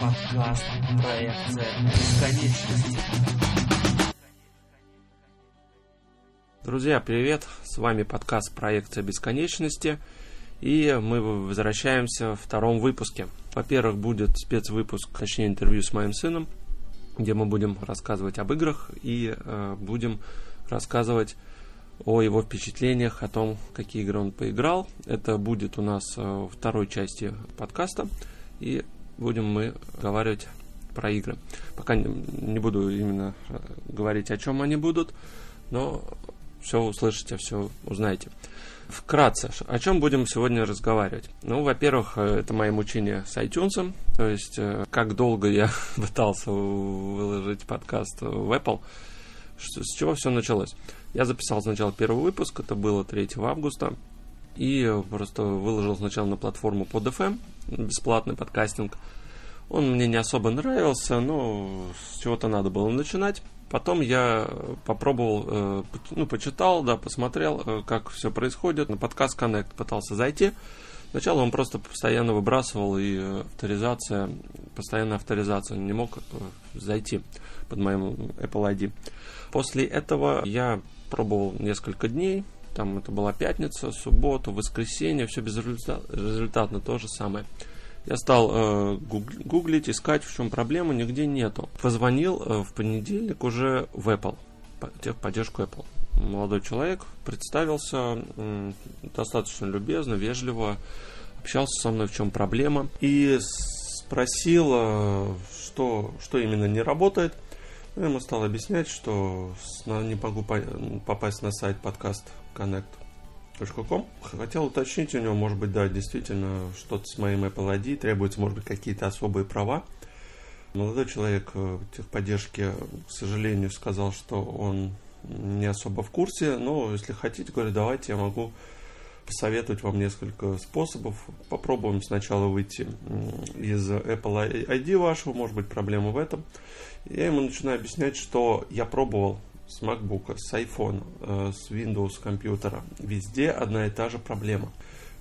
Подкаст «Проекция бесконечности». Друзья, привет! С вами подкаст «Проекция бесконечности». И мы возвращаемся в втором выпуске. Во-первых, будет спецвыпуск, точнее интервью с моим сыном, где мы будем рассказывать об играх и э, будем рассказывать о его впечатлениях, о том, какие игры он поиграл. Это будет у нас э, во второй части подкаста. И будем мы говорить про игры. Пока не буду именно э, говорить, о чем они будут, но все услышите, все узнаете. Вкратце, о чем будем сегодня разговаривать? Ну, во-первых, э, это мои мучения с iTunes, то есть как долго я пытался выложить подкаст в Apple, с чего все началось. Я записал сначала первый выпуск, это было 3 августа, и просто выложил сначала на платформу под FM, бесплатный подкастинг. Он мне не особо нравился, но с чего-то надо было начинать. Потом я попробовал, э, ну, почитал, да, посмотрел, э, как все происходит. На подкаст Connect пытался зайти. Сначала он просто постоянно выбрасывал, и авторизация, постоянная авторизация, не мог э, зайти под моим Apple ID. После этого я пробовал несколько дней. Там это была пятница, суббота, воскресенье, все безрезультатно, то же самое. Я стал э, гуглить, искать, в чем проблема, нигде нету. Позвонил э, в понедельник уже в Apple, техподдержку Apple. Молодой человек представился э, достаточно любезно, вежливо, общался со мной, в чем проблема. И спросил, что, что именно не работает – я ему стал объяснять, что не могу попасть на сайт подкаст connect.com. Хотел уточнить у него, может быть, да, действительно, что-то с моим Apple ID, требуется, может быть, какие-то особые права. Молодой человек э, техподдержки, к сожалению, сказал, что он не особо в курсе, но если хотите, говорю, давайте я могу посоветовать вам несколько способов. Попробуем сначала выйти из Apple ID вашего, может быть проблема в этом. Я ему начинаю объяснять, что я пробовал с MacBook, с iPhone, э, с Windows компьютера. Везде одна и та же проблема.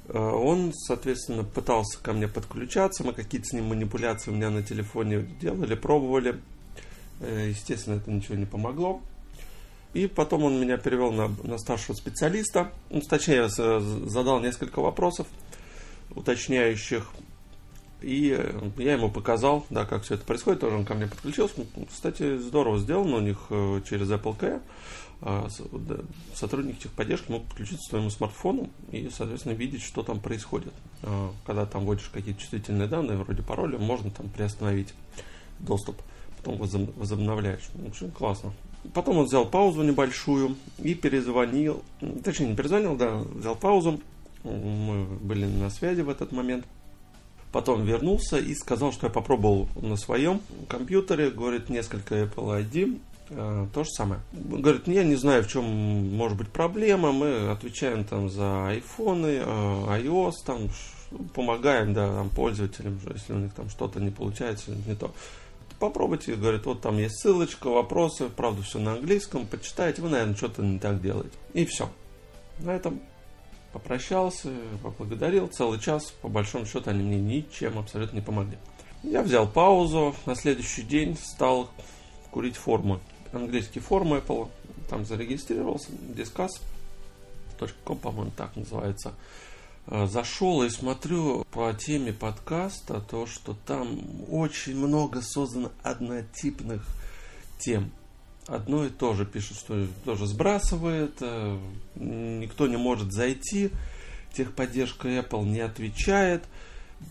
Э, он, соответственно, пытался ко мне подключаться, мы какие-то с ним манипуляции у меня на телефоне делали, пробовали. Э, естественно, это ничего не помогло. И потом он меня перевел на, на старшего специалиста. Ну, точнее, задал несколько вопросов уточняющих. И я ему показал, да, как все это происходит. Тоже он ко мне подключился. Ну, кстати, здорово сделано у них э, через Apple Care. А, сотрудник техподдержки мог подключиться к своему смартфону и, соответственно, видеть, что там происходит. А, когда там вводишь какие-то чувствительные данные, вроде пароля, можно там приостановить доступ. Потом возобновляешь. Очень классно. Потом он взял паузу небольшую и перезвонил. Точнее, не перезвонил, да, взял паузу. Мы были на связи в этот момент. Потом вернулся и сказал, что я попробовал на своем компьютере, говорит, несколько Apple ID, э, то же самое. Говорит, я не знаю, в чем может быть проблема, мы отвечаем там за айфоны, э, iOS, там помогаем да, там, пользователям, если у них там что-то не получается, не то попробуйте, говорит, вот там есть ссылочка, вопросы, правда, все на английском, почитайте, вы, наверное, что-то не так делаете. И все. На этом попрощался, поблагодарил. Целый час, по большому счету, они мне ничем абсолютно не помогли. Я взял паузу, на следующий день стал курить формы. Английские формы Apple, там зарегистрировался, discuss.com, по-моему, так называется. Э, зашел и смотрю по теме подкаста, то, что там очень много создано однотипных тем. Одно и то же пишут, что тоже сбрасывает, э, никто не может зайти, техподдержка Apple не отвечает,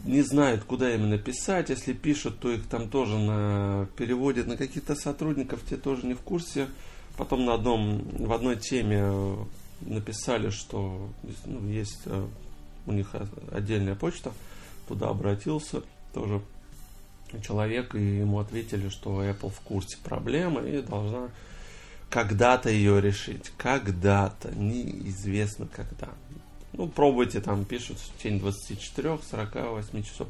не знают, куда именно писать. Если пишут, то их там тоже на, переводят на каких-то сотрудников, те тоже не в курсе. Потом на одном, в одной теме э, написали, что ну, есть у них отдельная почта, туда обратился тоже человек, и ему ответили, что Apple в курсе проблемы и должна когда-то ее решить. Когда-то, неизвестно когда. Ну, пробуйте, там пишут в течение 24-48 часов.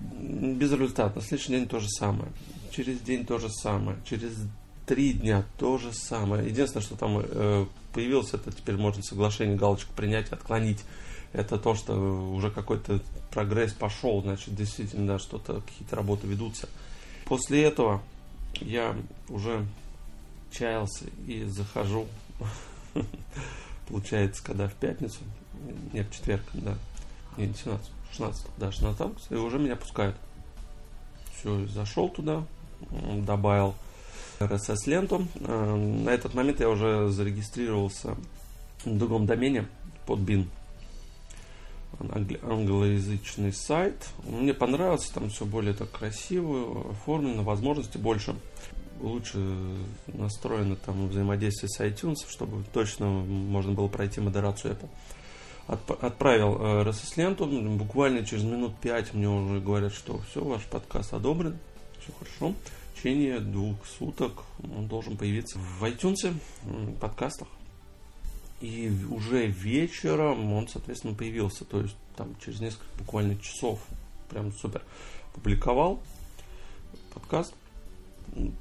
Безрезультатно. Следующий день то же самое. Через день то же самое. Через три дня то же самое. Единственное, что там э, появилось, это теперь можно соглашение, галочку принять, отклонить это то, что уже какой-то прогресс пошел, значит, действительно, да, что-то, какие-то работы ведутся. После этого я уже чаялся и захожу, получается, когда в пятницу, не в четверг, да, не, 17, 16, да, 16 августа, и уже меня пускают. Все, зашел туда, добавил RSS-ленту. Э, на этот момент я уже зарегистрировался в другом домене под BIN. Англоязычный сайт. Мне понравился, там все более так красиво, оформлено, возможности больше. Лучше настроено там взаимодействие с iTunes, чтобы точно можно было пройти модерацию Apple. Отправил э, RSS-ленту, буквально через минут пять мне уже говорят, что все, ваш подкаст одобрен, все хорошо течение двух суток он должен появиться в iTunes, подкастах. И уже вечером он, соответственно, появился. То есть там через несколько буквально часов. Прям супер. Публиковал подкаст.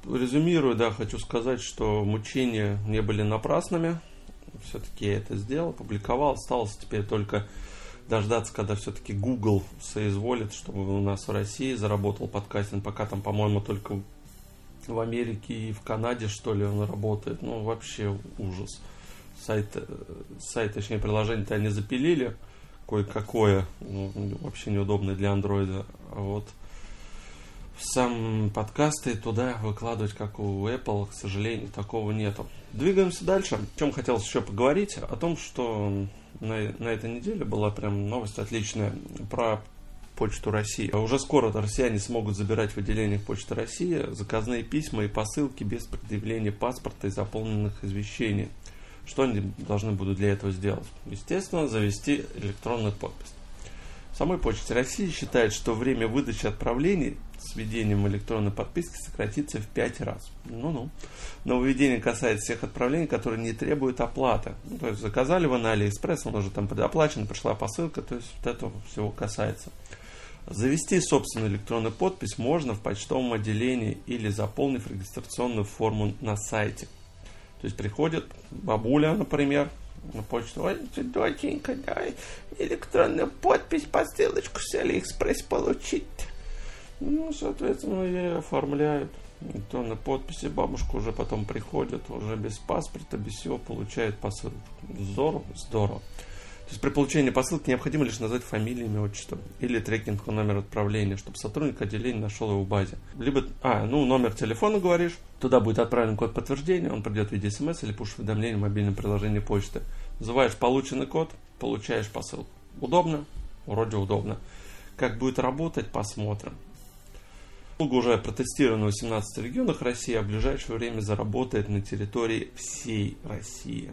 Резюмирую, да, хочу сказать, что мучения не были напрасными. Все-таки я это сделал, публиковал. Осталось теперь только дождаться, когда все-таки Google соизволит, чтобы у нас в России заработал подкастинг. Пока там, по-моему, только в Америке и в Канаде, что ли, он работает. Ну, вообще ужас. Сайт, э, сайт точнее, приложение-то они запилили кое-какое, ну, вообще неудобное для андроида. А вот сам подкасты туда выкладывать, как у Apple, к сожалению, такого нету. Двигаемся дальше. О чем хотелось еще поговорить? О том, что на, на этой неделе была прям новость отличная про Почту России. А уже скоро россияне смогут забирать в отделениях Почты России заказные письма и посылки без предъявления паспорта и заполненных извещений. Что они должны будут для этого сделать? Естественно, завести электронную подпись. Самой Почте России считает, что время выдачи отправлений с введением электронной подписи сократится в 5 раз. Ну-ну. Нововведение касается всех отправлений, которые не требуют оплаты. Ну, то есть заказали вы на Алиэкспресс, он уже там предоплачен, пришла посылка, то есть вот этого всего касается. Завести собственную электронную подпись можно в почтовом отделении или заполнив регистрационную форму на сайте. То есть приходит бабуля, например, на почту, ой, доченька, дай электронную подпись, посылочку с Алиэкспресс получить. Ну, соответственно, ей оформляют электронной подписи. Бабушка уже потом приходит, уже без паспорта, без всего, получает посылку. Здорово, здорово. Есть при получении посылки необходимо лишь назвать фамилию, имя, отчество или трекинг номер отправления, чтобы сотрудник отделения нашел его в базе. Либо, а, ну, номер телефона говоришь, туда будет отправлен код подтверждения, он придет в виде смс или пуш-уведомления в мобильном приложении почты. Называешь полученный код, получаешь посылку. Удобно? Вроде удобно. Как будет работать, посмотрим. Услуга уже протестирована в 18 регионах России, а в ближайшее время заработает на территории всей России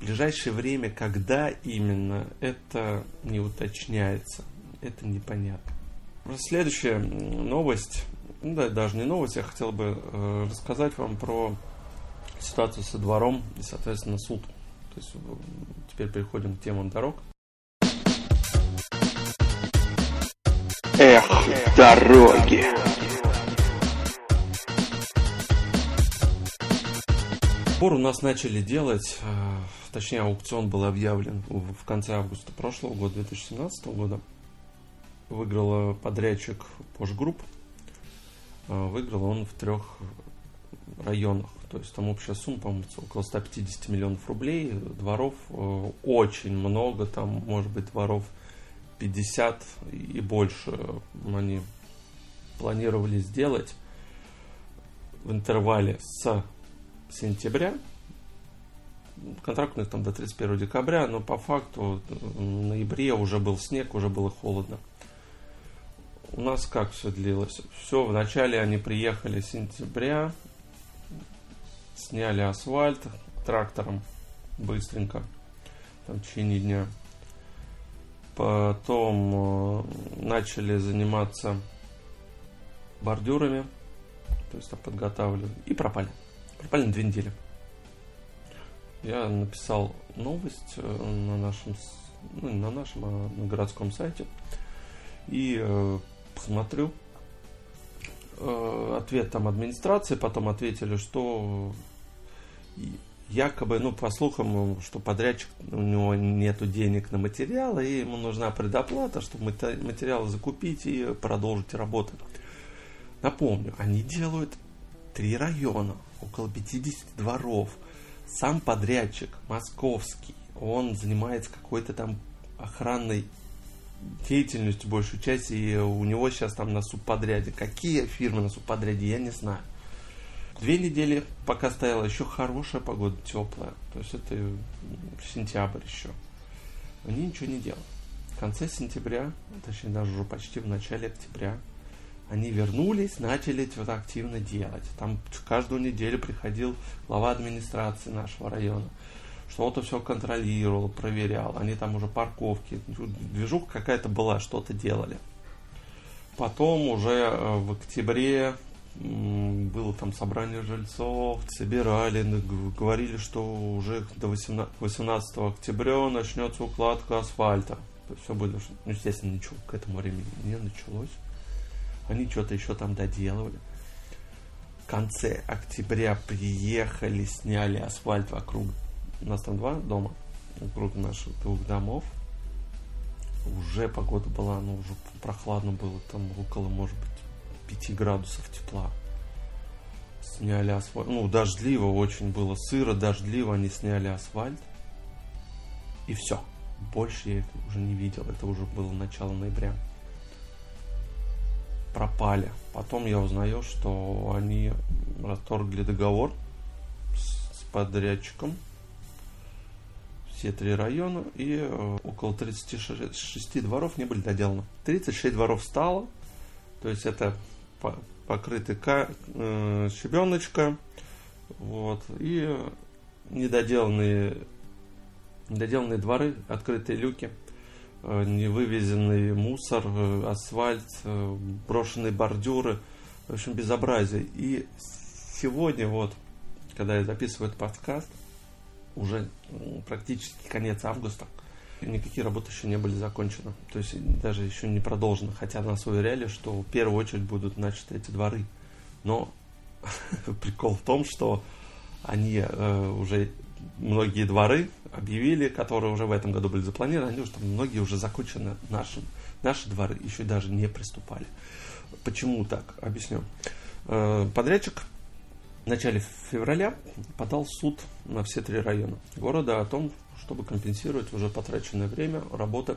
ближайшее время, когда именно, это не уточняется. Это непонятно. Следующая новость, ну да, даже не новость, я хотел бы э, рассказать вам про ситуацию со двором и, соответственно, суд. То есть теперь переходим к темам дорог. Эх, дороги! Сбор у нас начали делать, э, точнее аукцион был объявлен в конце августа прошлого года, 2017 года. Выиграл подрядчик Posh Group. Э, выиграл он в трех районах. То есть там общая сумма, по-моему, около 150 миллионов рублей. Дворов э, очень много, там может быть дворов 50 и больше они планировали сделать в интервале с сентября. Контракт у них там до 31 декабря, но по факту в ноябре уже был снег, уже было холодно. У нас как все длилось? Все, вначале они приехали сентября, сняли асфальт трактором быстренько, там в течение дня. Потом э, начали заниматься бордюрами, то есть там подготавливали, и пропали. На две недели. Я написал новость э, на нашем, ну, на нашем, а на городском сайте. И э, посмотрю э, ответ там администрации, потом ответили, что якобы, ну, по слухам, что подрядчик, у него нету денег на материалы, и ему нужна предоплата, чтобы материалы закупить и продолжить работу. Напомню, они делают три района, около 50 дворов. Сам подрядчик московский, он занимается какой-то там охранной деятельностью большую часть, и у него сейчас там на субподряде. Какие фирмы на субподряде, я не знаю. Две недели, пока стояла еще хорошая погода, теплая. То есть это сентябрь еще. Они ничего не делали. В конце сентября, точнее даже уже почти в начале октября, они вернулись, начали это активно делать. Там каждую неделю приходил глава администрации нашего района что-то все контролировал, проверял. Они там уже парковки, движуха какая-то была, что-то делали. Потом уже э, в октябре было там собрание жильцов, собирали, говорили, что уже до 18, 18 октября начнется укладка асфальта. Все было, ну, естественно, ничего к этому времени не началось. Они что-то еще там доделывали. В конце октября приехали, сняли асфальт вокруг у нас там два дома, вокруг наших двух домов. Уже погода была, ну, уже прохладно было, там около, может быть, 5 градусов тепла. Сняли асфальт. Ну, дождливо очень было, сыро, дождливо, они сняли асфальт. И все. Больше я их уже не видел. Это уже было начало ноября. Пропали. Потом я узнаю, что они расторгли договор с подрядчиком. Все три района, и э, около 36 дворов не были доделаны. 36 дворов стало, то есть это покрытый э, щебеночка, вот, и недоделанные, недоделанные дворы, открытые люки, невывезенный мусор, асфальт, брошенные бордюры, в общем, безобразие. И сегодня вот, когда я записываю этот подкаст, уже практически конец августа. Никакие работы еще не были закончены. То есть даже еще не продолжены. Хотя нас уверяли, что в первую очередь будут начаты эти дворы. Но прикол в том, что они э, уже многие дворы объявили, которые уже в этом году были запланированы, они уже там многие уже закончены нашим. Наши дворы еще даже не приступали. Почему так? Объясню. Э, подрядчик в начале февраля подал суд на все три района города о том, чтобы компенсировать уже потраченное время работы.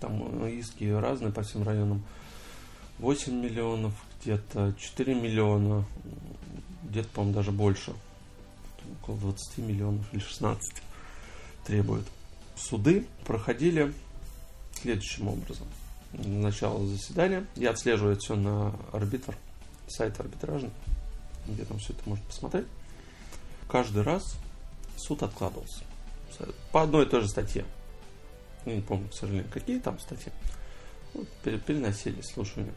Там иски разные по всем районам. 8 миллионов, где-то 4 миллиона, где-то, по-моему, даже больше. Около 20 миллионов или 16 требуют. Суды проходили следующим образом. Начало заседания. Я отслеживаю это все на арбитр, сайт арбитражный где там все это можно посмотреть. Каждый раз суд откладывался. По одной и той же статье. Не помню, к сожалению, какие там статьи. Вот, переносили слушания.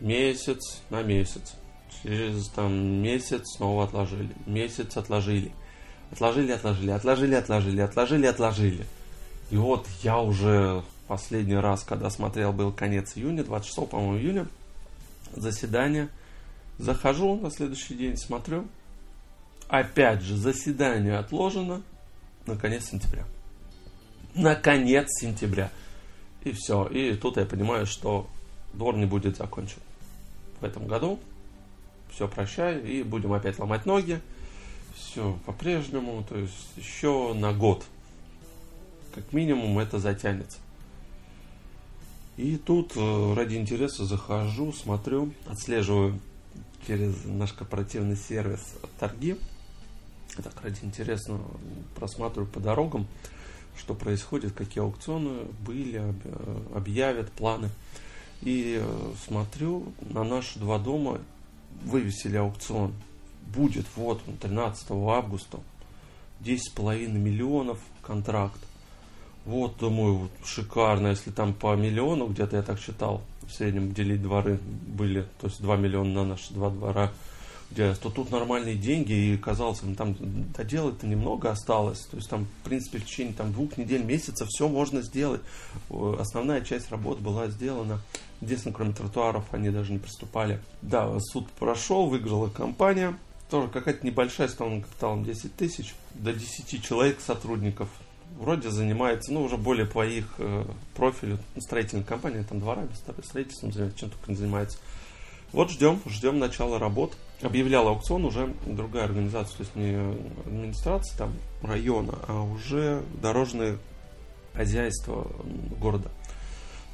Месяц на месяц. Через там месяц снова отложили. Месяц отложили. Отложили, отложили, отложили, отложили, отложили, отложили. И вот я уже последний раз, когда смотрел, был конец июня, 26, по-моему, июня, заседание Захожу на следующий день, смотрю. Опять же, заседание отложено на конец сентября. На конец сентября. И все. И тут я понимаю, что двор не будет закончен в этом году. Все, прощай. И будем опять ломать ноги. Все по-прежнему. То есть еще на год. Как минимум это затянется. И тут э, ради интереса захожу, смотрю, отслеживаю через наш корпоративный сервис торги. Так, ради интересно просматриваю по дорогам, что происходит, какие аукционы были, объявят планы. И э, смотрю, на наши два дома вывесили аукцион. Будет вот 13 августа 10,5 миллионов контракт. Вот, думаю, вот, шикарно, если там по миллиону, где-то я так считал, в среднем делить дворы были, то есть 2 миллиона на наши два двора, где, то тут нормальные деньги, и казалось, ну, там доделать-то немного осталось, то есть там, в принципе, в течение там, двух недель, месяца все можно сделать. Основная часть работ была сделана, единственное, кроме тротуаров, они даже не приступали. Да, суд прошел, выиграла компания, тоже какая-то небольшая, с капиталом 10 тысяч, до 10 человек сотрудников. Вроде занимается, ну, уже более по их э, профилю, строительная компания, там дворами, строительством занимается, чем только не занимается. Вот ждем, ждем начала работ. Объявлял аукцион уже другая организация, то есть не администрация там района, а уже дорожное хозяйство города,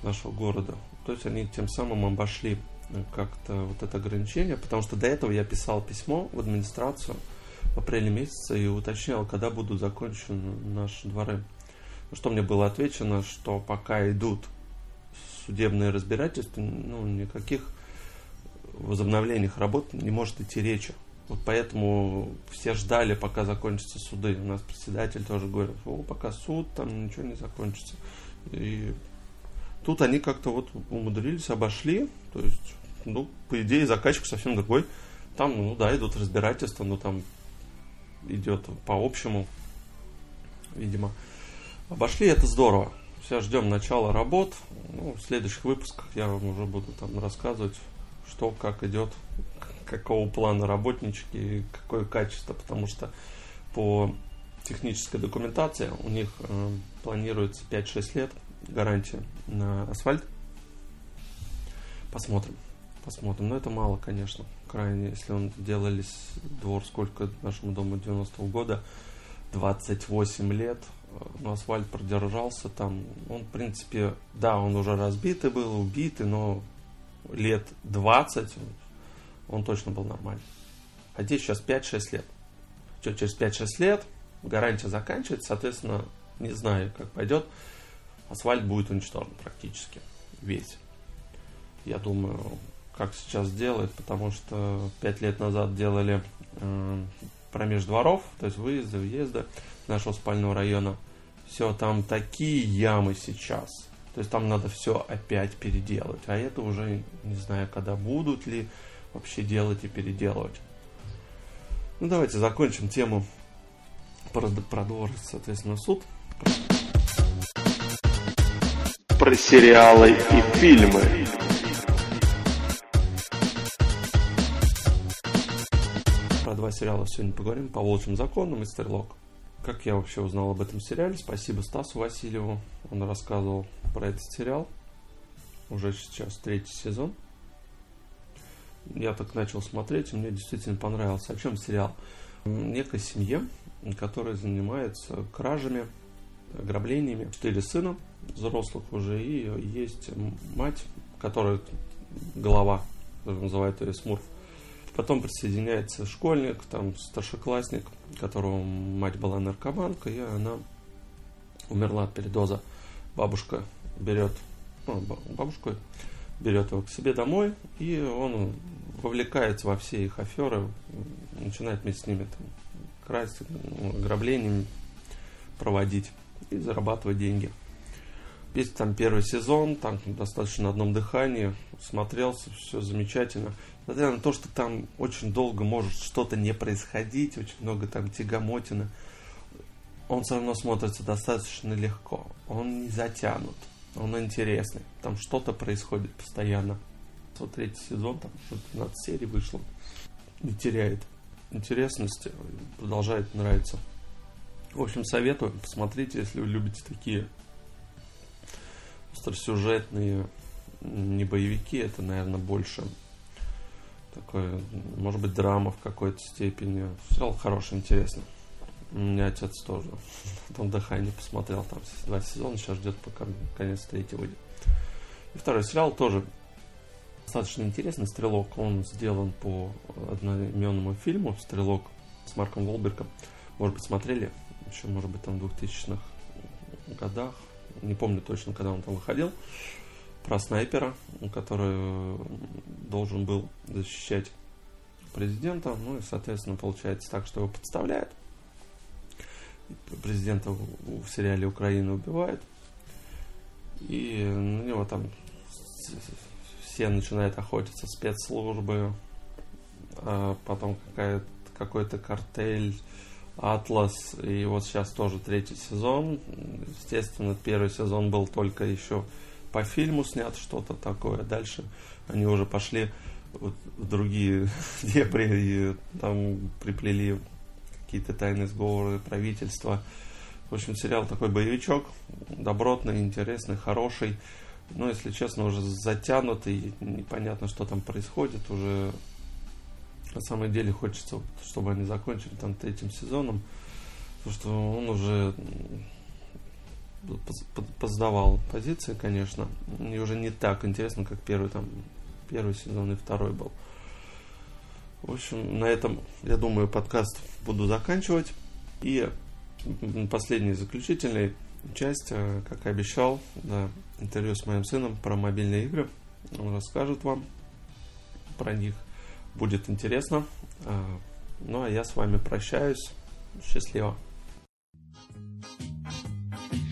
нашего города. То есть они тем самым обошли как-то вот это ограничение, потому что до этого я писал письмо в администрацию в апреле месяце и уточнял, когда будут закончены наши дворы. Что мне было отвечено, что пока идут судебные разбирательства, ну, никаких возобновлениях работ не может идти речи. Вот поэтому все ждали, пока закончатся суды. У нас председатель тоже говорит, о, пока суд, там ничего не закончится. И тут они как-то вот умудрились, обошли. То есть, ну, по идее, заказчик совсем другой. Там, ну да, идут разбирательства, но там идет по общему, видимо. Обошли, это здорово. Сейчас ждем начала работ. Ну, в следующих выпусках я вам уже буду там рассказывать, что, как идет, какого плана работнички какое качество, потому что по технической документации у них э, планируется 5-6 лет гарантия на асфальт. Посмотрим. Посмотрим. Но это мало, конечно. Крайне, если он делались двор сколько нашему дому 90-го года, 28 лет, э, но асфальт продержался там. Он, в принципе, да, он уже разбитый был, убитый, но лет 20 он точно был нормальный. А здесь сейчас 5-6 лет. Что, через 5-6 лет гарантия заканчивается, соответственно, не знаю, как пойдет, асфальт будет уничтожен практически весь. Я думаю, как сейчас делают, потому что 5 лет назад делали э, промеж дворов, то есть выезды, въезды нашего спального района. Все, там такие ямы сейчас. То есть там надо все опять переделать. А это уже не знаю, когда будут ли вообще делать и переделывать. Ну давайте закончим тему про, про соответственно, суд. Про сериалы и фильмы. Про два сериала сегодня поговорим. По волчьим законам и Стрелок. Как я вообще узнал об этом сериале? Спасибо Стасу Васильеву. Он рассказывал про этот сериал. Уже сейчас третий сезон я так начал смотреть, и мне действительно понравился. О чем сериал? Некая семья, которая занимается кражами, ограблениями. Четыре сына взрослых уже, и есть мать, которая глава, называют ее Смурф. Потом присоединяется школьник, там старшеклассник, которого мать была наркоманка, и она умерла от передоза. Бабушка берет, ну, бабушку берет его к себе домой, и он вовлекается во все их аферы, начинает вместе с ними там, красть, ограблениями проводить и зарабатывать деньги. Весь там первый сезон, там достаточно на одном дыхании, смотрелся, все замечательно. Несмотря на то, что там очень долго может что-то не происходить, очень много там тягомотины, он все равно смотрится достаточно легко. Он не затянут, он интересный. Там что-то происходит постоянно. Вот третий сезон, там 15 серий вышло. Не теряет интересности, продолжает нравиться. В общем, советую, посмотрите, если вы любите такие остросюжетные, не боевики, это, наверное, больше такое, может быть, драма в какой-то степени. Сериал хороший, интересный. У меня отец тоже. Там дыхание посмотрел, там два сезона, сейчас ждет, пока конец третий выйдет. И второй сериал тоже достаточно интересный. Стрелок, он сделан по одноименному фильму Стрелок с Марком Волбергом. Может быть, смотрели еще, может быть, там в 2000-х годах. Не помню точно, когда он там выходил. Про снайпера, который должен был защищать президента. Ну и, соответственно, получается так, что его подставляют. Президента в сериале Украина убивают. И на него там все начинают охотиться спецслужбы, а потом какая-то, какой-то картель, Атлас, и вот сейчас тоже третий сезон. Естественно, первый сезон был только еще по фильму снят что-то такое. Дальше они уже пошли вот другие дебри, и там приплели какие-то тайные сговоры правительства. В общем, сериал такой боевичок, добротный, интересный, хороший. Но, если честно, уже затянутый, непонятно, что там происходит. Уже на самом деле хочется, чтобы они закончили там третьим сезоном. Потому что он уже поздавал позиции, конечно. И уже не так интересно, как первый там первый сезон и второй был. В общем, на этом, я думаю, подкаст буду заканчивать. И последняя заключительная часть, э, как и обещал, да, интервью с моим сыном про мобильные игры. Он расскажет вам про них. Будет интересно. А, ну а я с вами прощаюсь. Счастливо.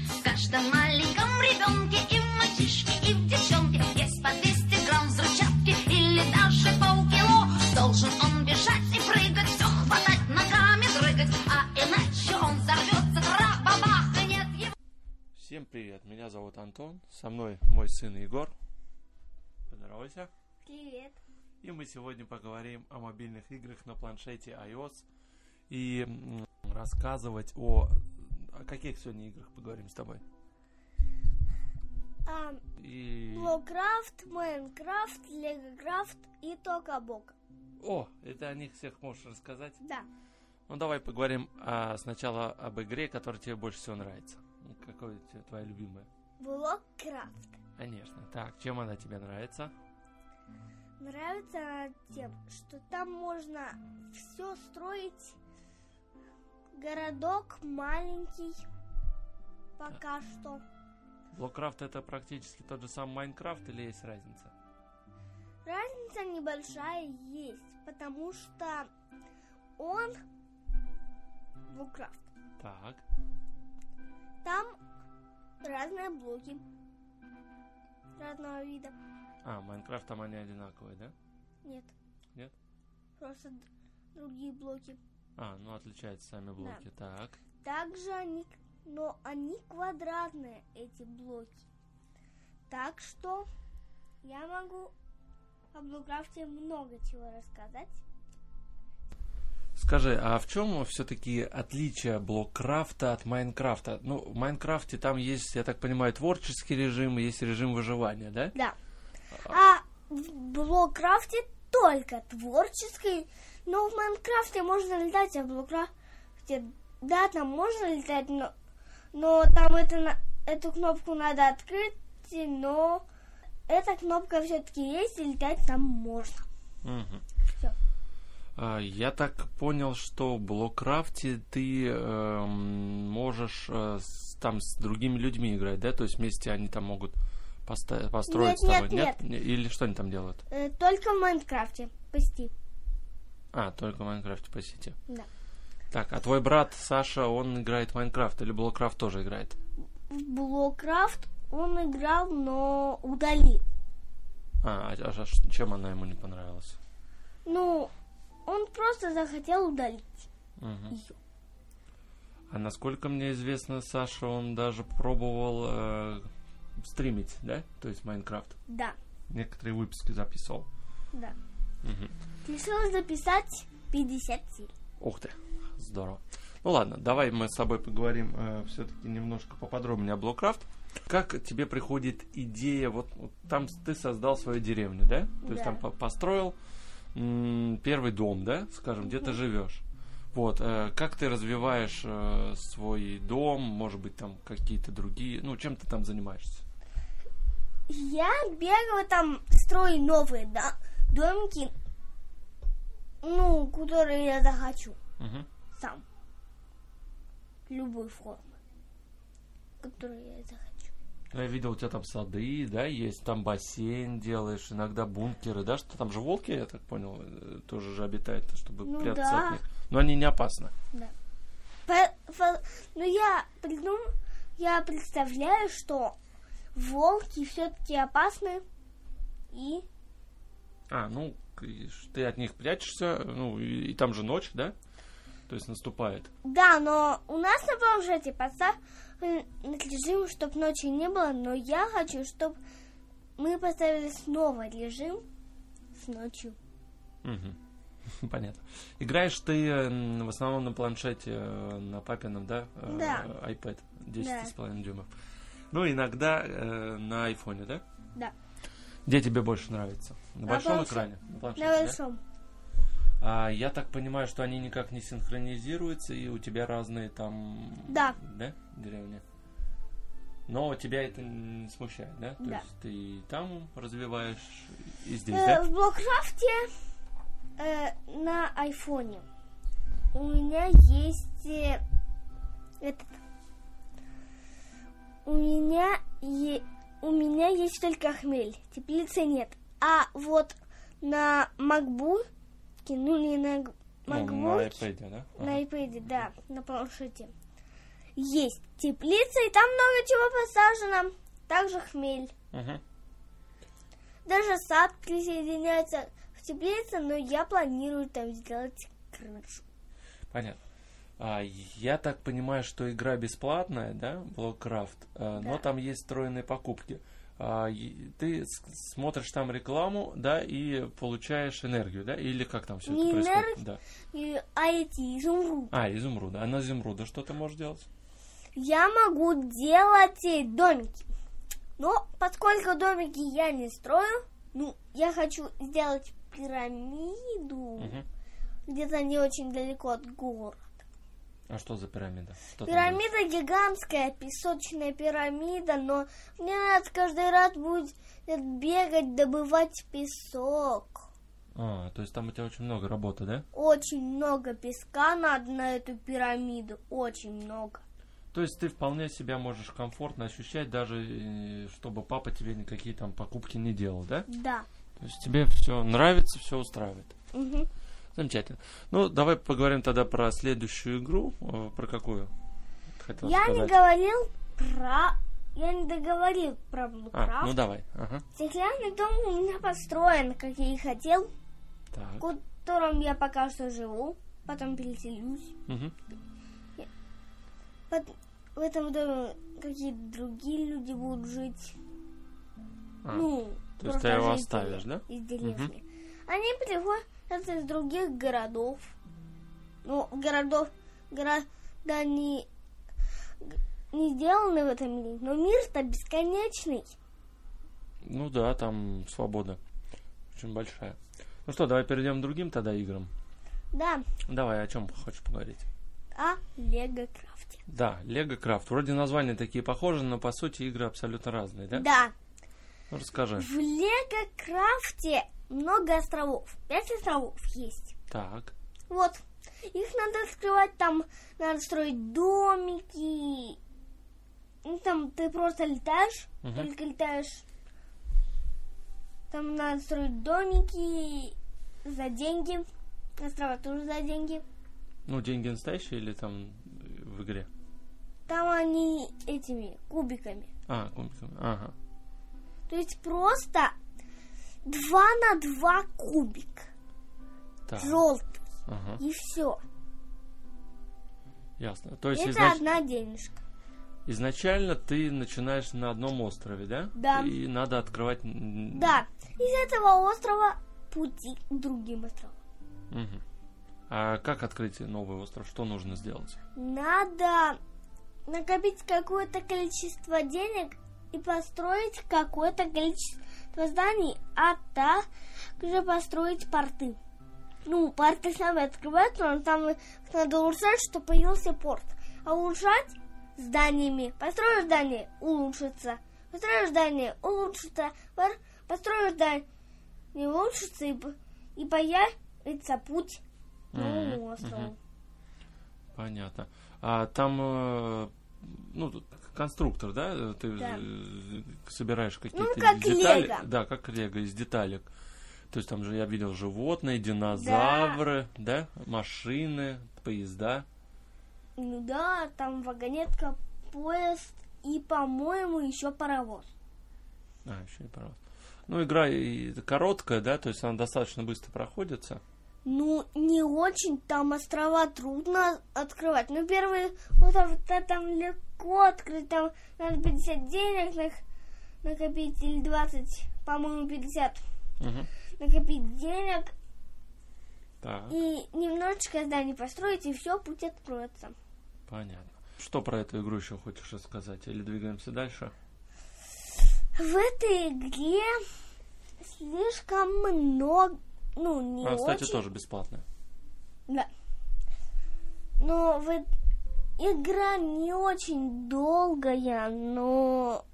В каждом маленьком ребенке и в мальчишке, и в девчонке есть по 200 грамм взрывчатки или даже полкило. Должен он бежать и прыгать, все хватать ногами, дрыгать, а иначе он взорвется, трах-бабах, и нет его. Всем привет, меня зовут Антон, со мной мой сын Егор. Поздоровайся. Привет. И мы сегодня поговорим о мобильных играх на планшете iOS и рассказывать о... О каких сегодня играх поговорим с тобой? А, и... Блокрафт, Майнкрафт, Легокрафт и Токабок. О, это о них всех можешь рассказать? Да. Ну давай поговорим а, сначала об игре, которая тебе больше всего нравится. Какая твоя любимая? Блоккрафт. Конечно. Так, чем она тебе нравится? Нравится она тем, что там можно все строить. Городок маленький пока а. что. Блоккрафт это практически тот же самый Майнкрафт или есть разница? Разница небольшая есть, потому что он Блоккрафт. Так. Там разные блоки разного вида. А, Майнкрафт там они одинаковые, да? Нет. Нет? Просто другие блоки. А, ну отличаются сами блоки, да. так. Также они, но они квадратные, эти блоки. Так что я могу о Блокрафте много чего рассказать. Скажи, а в чем все-таки отличие Блоккрафта от Майнкрафта? Ну, в Майнкрафте там есть, я так понимаю, творческий режим, есть режим выживания, да? Да. А в Блоккрафте только творческий, но в Майнкрафте можно летать, а в Блоккрафте, да, там можно летать, но, но там это, эту кнопку надо открыть, но эта кнопка все-таки есть, и летать там можно. Угу. Все. А, я так понял, что в Блоккрафте ты э, можешь э, там с другими людьми играть, да? То есть вместе они там могут поста- построить нет, с тобой, нет? нет? Или что они там делают? Э, только в Майнкрафте по сети. А, только в Майнкрафте по сети. Да. Так, а твой брат Саша, он играет в Minecraft или Block Craft тоже играет? В Block Craft он играл, но удалил. А, а, а чем она ему не понравилась? Ну, он просто захотел удалить угу. ее. А насколько мне известно, Саша, он даже пробовал э, стримить, да? То есть Майнкрафт. Да. Некоторые выпуски записывал. Да. Угу. Решил записать 50 серий. Ух ты, здорово. Ну ладно, давай мы с тобой поговорим э, все-таки немножко поподробнее о Блоккрафт. Как тебе приходит идея, вот, вот там ты создал свою деревню, да? То да. есть там по построил м- первый дом, да, скажем, где ты живешь. Вот, э, как ты развиваешь э, свой дом, может быть, там какие-то другие, ну, чем ты там занимаешься? Я бегаю там, строю новые да, домики, ну, которые я захочу. Угу. Сам. Любой формы, которую я захочу. Я видел, у тебя там сады, да, есть, там бассейн делаешь, иногда бункеры, да, что там же волки, я так понял, э, тоже же обитают, чтобы ну, прятаться да. от них. Но они не опасны. Да. По, по, ну, я придум, я представляю, что волки все-таки опасны и... А, ну, ты от них прячешься, ну, и, и там же ночь, да? То есть наступает. Да, но у нас на планшете поставь режим, чтобы ночи не было, но я хочу, чтобы мы поставили снова режим с ночью. Мгм. Понятно. Играешь ты м, в основном на планшете, э, на папином, да? Э, Да. iPad Да. 10,5 дюймов. Ну, иногда э, на айфоне, да? Да. Где тебе больше нравится? На На большом планшете. экране? На планшете, На да? большом. А я так понимаю, что они никак не синхронизируются, и у тебя разные там... Да. Да, деревни? Но тебя это не смущает, да? То Да. есть ты и там развиваешь, и здесь, Э, да? В Блокрафте э, на айфоне у меня есть э, этот. У меня е- у меня есть только хмель, теплицы нет. А вот на MacBook, ну не на г- Ну, на MacBook, iPad, да? на Ага. iPad, да, на планшете. Есть теплица, и там много чего посажено. Также хмель. Мгм. Даже сад присоединяется к теплице, но я планирую там сделать крышу. Понятно. А, я так понимаю, что игра бесплатная, да, Blockraft, а, но Да. там есть встроенные покупки. А, ты смотришь там рекламу, да, и получаешь энергию, да, или как там все Не это происходит? Да. И, а эти изумруд. А, изумруда. А на изумруда что ты можешь делать? Я могу делать э, домики. Но поскольку домики я не строю, ну, я хочу сделать пирамиду Мгм. где-то не очень далеко от города. А что за пирамида? Что Пирамида гигантская, песочная пирамида, но мне надо каждый раз будет бегать, добывать песок. А, то есть там у тебя очень много работы, да? Очень много песка надо на эту пирамиду, очень много. То есть ты вполне себя можешь комфортно ощущать, даже э, чтобы папа тебе никакие там покупки не делал, да? Да. То есть тебе все нравится, все устраивает. Мгм. Замечательно. Ну, давай поговорим тогда про следующую игру. Э, Про какую? Хотела Я не сказать? говорил про... Я не договорил про А, Блукрафт. ну давай. Ага. Стеклянный дом у меня построен, как я и хотел, Так. в котором я пока что живу, потом переселюсь. Мгм. Пот- В этом доме какие-то другие люди будут жить. А, ну, то есть ты его оставишь, да? Из деревни. Они приходят из других городов. Ну, городов, города не, не сделаны в этом мире, но мир-то бесконечный. Ну да, там свобода очень большая. Ну что, давай перейдем к другим тогда играм. Да, Давай, о чем хочешь поговорить? о Лего Крафте. Да, Лего Крафт. Вроде названия такие похожи, но по сути игры абсолютно разные, да? Да. Ну расскажи. В Лего Крафте много островов. Пять островов есть. Так. Вот. Их надо открывать, там надо строить домики. Ну, там ты просто летаешь, Мгм. только летаешь. Там надо строить домики за деньги. Острова тоже за деньги. Ну, деньги настоящие или там в игре? Там они этими кубиками. А, кубиками. Ага. То есть просто два на два кубик. Так. Желтый. Ага. И все. Ясно. То есть Это изнач- одна денежка. изначально ты начинаешь на одном острове, да? Да. И надо открывать... Да. Из этого острова пути к другим островам. мгм. А как открыть новый остров? Что нужно сделать? Надо накопить какое-то количество денег и построить какое-то количество зданий, а также построить порты. Ну, порты сами открываются, но там надо улучшать, чтобы появился порт. А улучшать зданиями. Построишь здание, улучшится. Построишь здание, улучшится. Построишь здание, улучшится и, и появится путь к новому острову. Понятно. А там, э, ну, тут конструктор, да? Ты Да. собираешь какие-то Ну, как детали. Лего. Да, как лего, из деталек. То есть там же я видел животные, динозавры, да, машины, поезда. Ну да, там вагонетка, поезд и, по-моему, еще паровоз. А, еще и пожалуйста. Ну, игра и короткая, да, то есть она достаточно быстро проходится. Ну, не очень, там острова трудно открывать. Ну, первый остров -то там легко открыть, там надо 50 денег накопить или 20, по-моему, 50. Мгм. накопить денег Так, и немножечко зданий построить, и все, путь откроется. понятно. Что про эту игру еще хочешь рассказать? Или двигаемся дальше? В этой игре слишком много, ну, не А, кстати, очень. тоже бесплатная. Да. Но в э- игра не очень долгая, но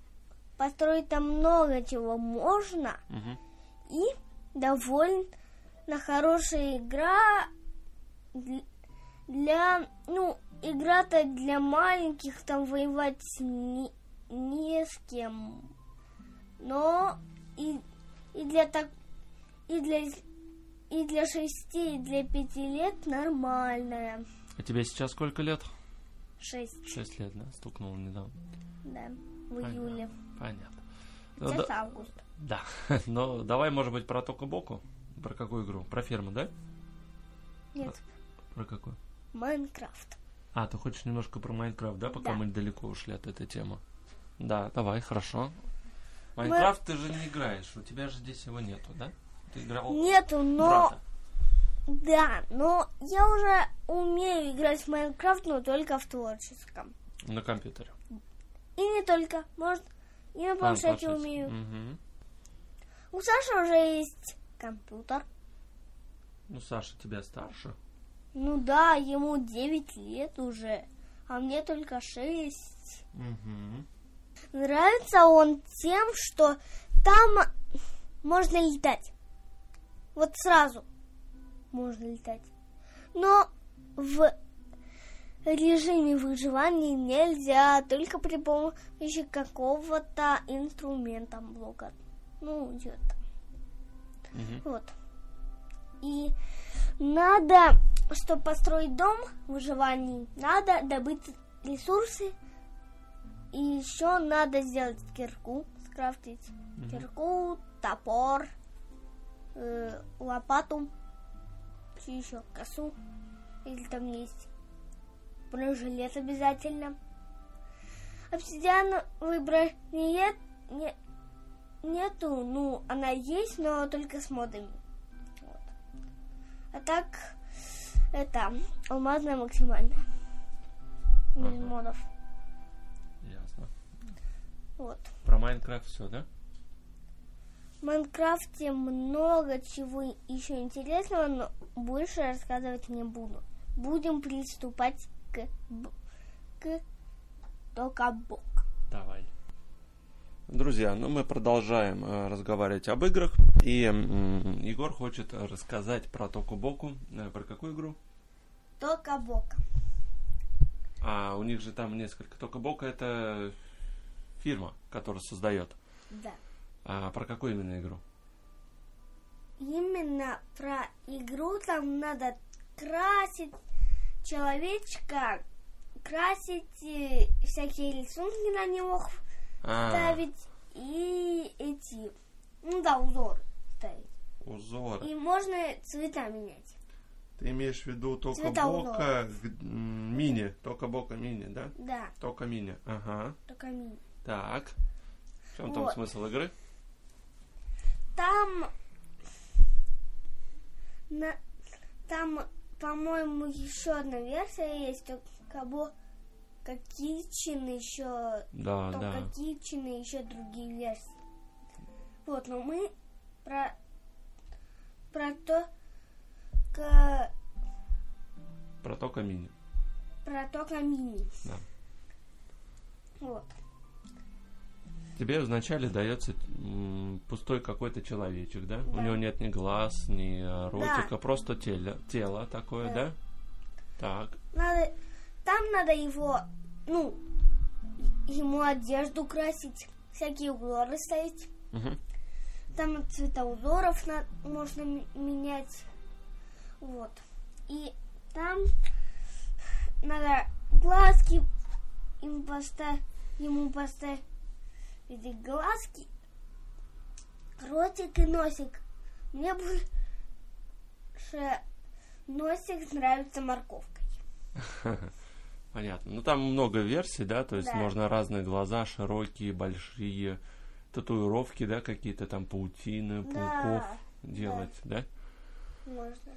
построить там много чего можно. Мгм. И довольно хорошая игра дл- для, ну, игра-то для маленьких, там воевать не, не с кем. Но и, и для так и для и для шести, и для пяти лет нормальная. А тебе сейчас сколько лет? Шесть, Шесть лет, да? Стукнуло недавно. да, в Понятно. июле. Понятно. Сейчас да- август. Да. Но давай, может быть, про Токо-Боку? Про какую игру? Про ферму, да? Нет, Про какую? Майнкрафт. А, ты хочешь немножко про Майнкрафт, да, пока Да. мы далеко ушли от этой темы? Да, давай, хорошо. Minecraft ты же не играешь, у тебя же здесь его нету, да? Ты играл Нету, но брата. да, но я уже умею играть в Minecraft, но только в творческом. на компьютере. И не только, может, и на А, планшете планшете. умею. Мгм. У Саши уже есть компьютер. Ну, Саша тебя старше. Ну да, ему 9 лет уже, а мне только 6. Мгм. Нравится он тем, что там можно летать. Вот сразу можно летать. Но в режиме выживания нельзя, только при помощи какого-то инструмента блока. Ну, идет. Мгм. Вот. И надо, чтобы построить дом в выживании, надо добыть ресурсы. И еще надо сделать кирку, скрафтить Мгм. кирку, топор, э, лопату, еще, косу, или там есть бронежилет обязательно. Обсидиан выбрать нет, не, нету, ну, она есть, но только с модами. Вот. А так, это алмазная максимальная. Без Ага. модов. Ясно. Вот. Про Майнкрафт все, да? В Майнкрафте много чего еще интересного, но больше рассказывать не буду. Будем приступать к, к Токабок. Давай. Друзья, ну мы продолжаем э, разговаривать об играх. И м, Егор хочет рассказать про Току-Боку. Э, про какую игру? Токабок. А у них же там несколько. Тока-Бока это фирма, которая создает. Да. А про какую именно игру? Именно про игру там надо красить человечка, красить э, всякие рисунки на него А, ставить и эти, ну да, узоры ставить. узор. И можно цвета менять. Ты имеешь в виду Цвета Тока-Бока г- м, мини? Тока-Бока мини, да? Да, Тока мини. Ага. только мини. Так. В чем там Вот. смысл игры? Там, на, там, по-моему, еще одна версия есть, только бо Кичен еще, Да, только да. Кичен и еще другие версии. Вот, но мы про про то, к, Про Тока мини. про только мини. Да. Вот. Тебе вначале дается пустой какой-то человечек, да? У Да. него нет ни глаз, ни э, ротика, Да. просто тело, тело такое, Да. да? Так. Надо, там надо его, ну, ему одежду красить, всякие узоры ставить. Мгм. Там цвета узоров на- можно менять. Вот. И там надо глазки им поставить, ему поставить эти глазки, ротик и носик. Мне больше носик нравится морковкой. Понятно. Ну там много версий, да, то есть Да. можно разные глаза, широкие, большие, татуировки, да, какие-то там паутины, Да, пауков да. делать, да? Можно.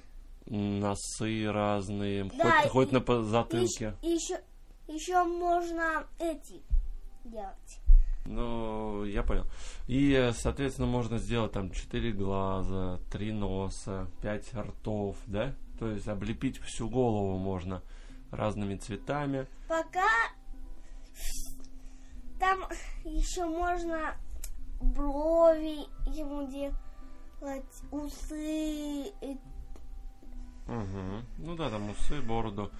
Носы разные, Да, хоть, хоть и- на по- затылке. Еще, еще можно эти делать. Ну, я понял. И, соответственно, можно сделать там четыре глаза, три носа, пять ртов, да? То есть облепить всю голову можно разными цветами. Пока там еще можно брови ему делать, усы. Мгм. Ну да, там усы, бороду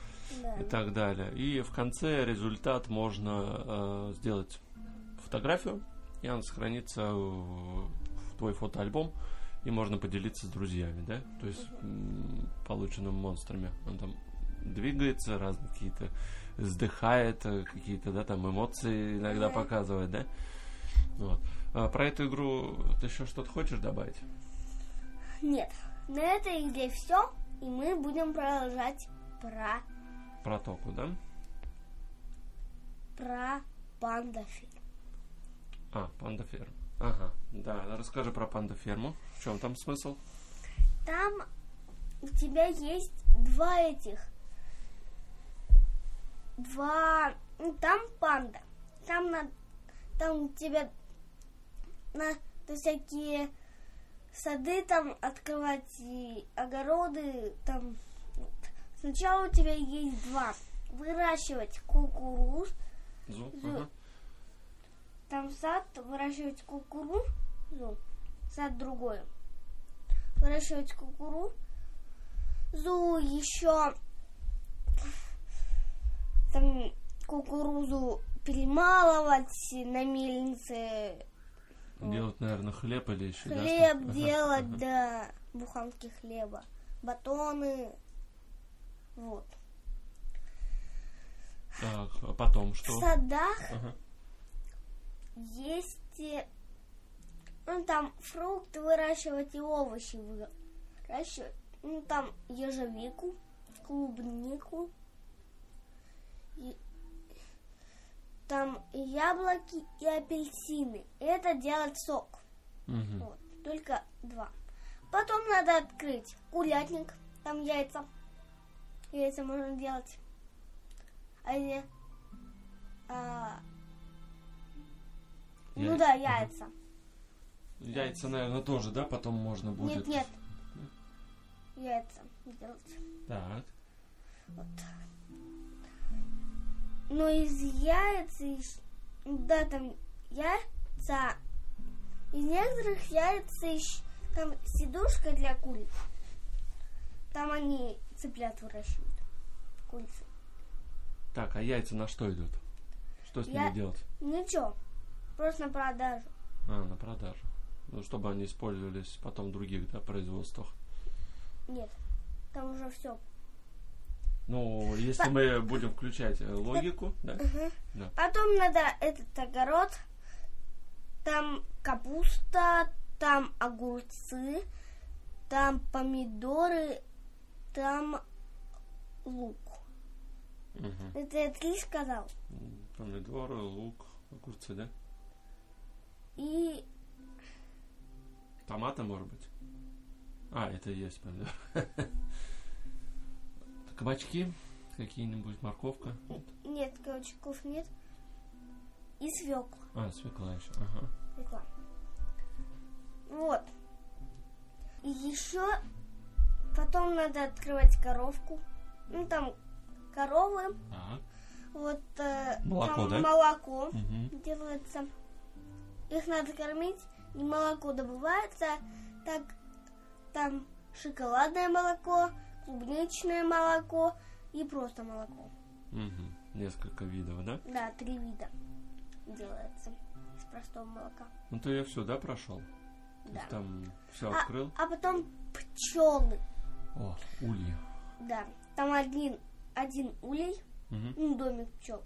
да. и так далее. И в конце результат можно э, сделать фотографию, и она сохранится в твой фотоальбом, и можно поделиться с друзьями, да? То есть полученным монстрами. Он там двигается, разные какие-то вздыхает, э, какие-то, да, там эмоции иногда показывает, да? Вот. А про эту игру ты еще что-то хочешь добавить? Нет, на этой игре все, и мы будем продолжать про, Про току, да? про панда фильм. А, панда ферм. Ага, да, расскажи про панда ферму. В чем там смысл? Там у тебя есть два этих. Два. ну, там панда. Там на. Там у тебя надо всякие сады там открывать и огороды. Там. Сначала у тебя есть два. Выращивать кукуруз. Зу? Зу. Ага. Там сад, выращивать кукурузу, сад другой. Выращивать кукурузу, еще там кукурузу перемалывать на мельнице, Делать, наверное, хлеб или еще да, хлеб? Ага, делать, ага. да, буханки хлеба, батоны, вот. Так, а потом В что? садах Ага. Есть ну, там фрукты выращивать и овощи выращивать. Ну, там ежевику, клубнику, и- там яблоки и апельсины. Это делать сок. Мгм. Вот, только два. Потом надо открыть курятник, там яйца. Яйца можно делать. А где? Ну Яйца. да, Ага. яйца. Яйца, наверное, тоже, да, потом можно будет. Нет, нет. Яйца делать. Так. Вот. Но из яиц, из- да, там яйца, из некоторых яиц ещё там сидушка для куриц. Там они цыплят выращивают. Курицы. Так, а яйца на что идут? Что с Я- ними делать? Ничего. Просто на продажу. А, на продажу. Ну, чтобы они использовались потом в других, да, производствах. Нет. Там уже все. Ну, если мы будем включать э, логику, да? Да. Потом надо этот огород. Там капуста, там огурцы, там помидоры, там лук. Это я три сказал. Помидоры, лук, огурцы, да? И Томаты, может быть? А, это и есть помидор. Кабачки какие-нибудь, морковка. Нет? кабачков нет. И свекла. А, свекла еще. Ага. Свекла. Вот. И еще потом надо открывать коровку. Ну там коровы. Так. Вот э, Молоко, там да? молоко. Мгм. делается. Их надо кормить, и молоко добывается. Так, там шоколадное молоко, клубничное молоко и просто молоко. Мгм. Несколько видов, да? Да, три вида делается из простого молока. Ну ты я все, да, прошел? То Да. есть там все А, открыл? а потом пчелы. О, ульи. Да, там один, один улей, Мгм. ну, домик пчел.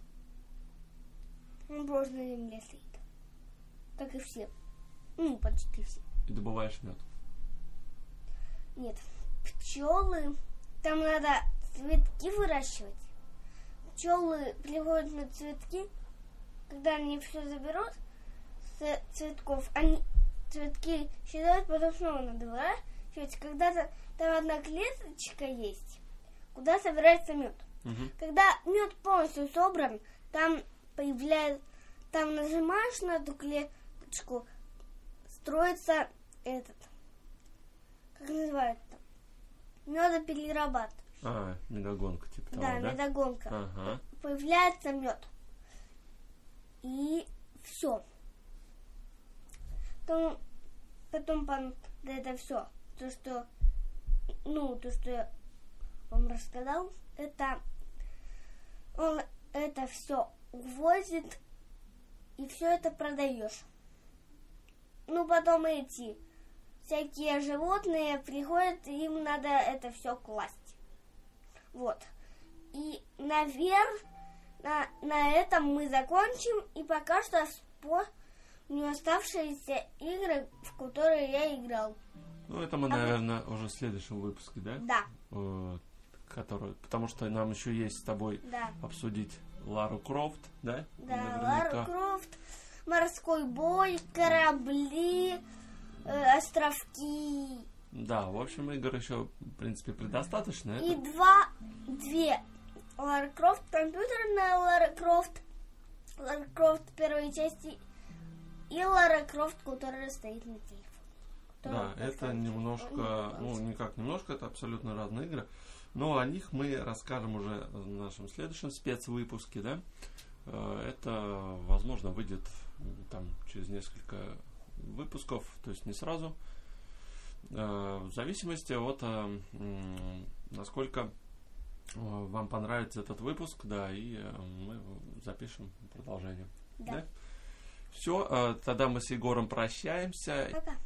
Он просто на земле стоит. Как и все. Ну, почти все. И добываешь мед. Нет, пчелы. Там надо цветки выращивать. Пчелы приходят на цветки, когда они все заберут, ц- цветков. Они цветки считают, потом снова надворачивать. Когда-то там одна клеточка есть, куда собирается мед. Мгм. Когда мед полностью собран, там появляется, там нажимаешь на эту клеточку, строится этот, как называется, медоперерабатывающий. А, медогонка типа того, Да, да? медогонка. Ага. Появляется мед. И все. Потом, потом пон- да это все. То, что, ну, то, что я вам рассказал, это он это все увозит и все это продаешь. Ну, потом эти всякие животные приходят, им надо это все класть. Вот. И наверх на, на этом мы закончим. И пока что вспомню оставшиеся игры, в которые я играл. Ну, это мы, наверное, уже в следующем выпуске, да? Да, Э, который, потому что нам еще есть с тобой да, обсудить Лару Крофт, да? да. Наверняка. Лара Крофт, морской бой, корабли, э, островки. Да, в общем, игр еще, в принципе, предостаточно. И Это- два, две Лара Крофт, компьютерная Лара Крофт, Лара Крофт первой части и Лара Крофт, которая стоит на телефоне. Да, это немножко, ну, никак немножко, это абсолютно разные игры. Но о них мы расскажем уже в нашем следующем спецвыпуске, да? Э, Это, возможно, выйдет там через несколько выпусков, то есть не сразу. Э, В зависимости от э, насколько э, вам понравится этот выпуск, да, и мы запишем продолжение. Да. Все, тогда мы с Егором прощаемся. Пока.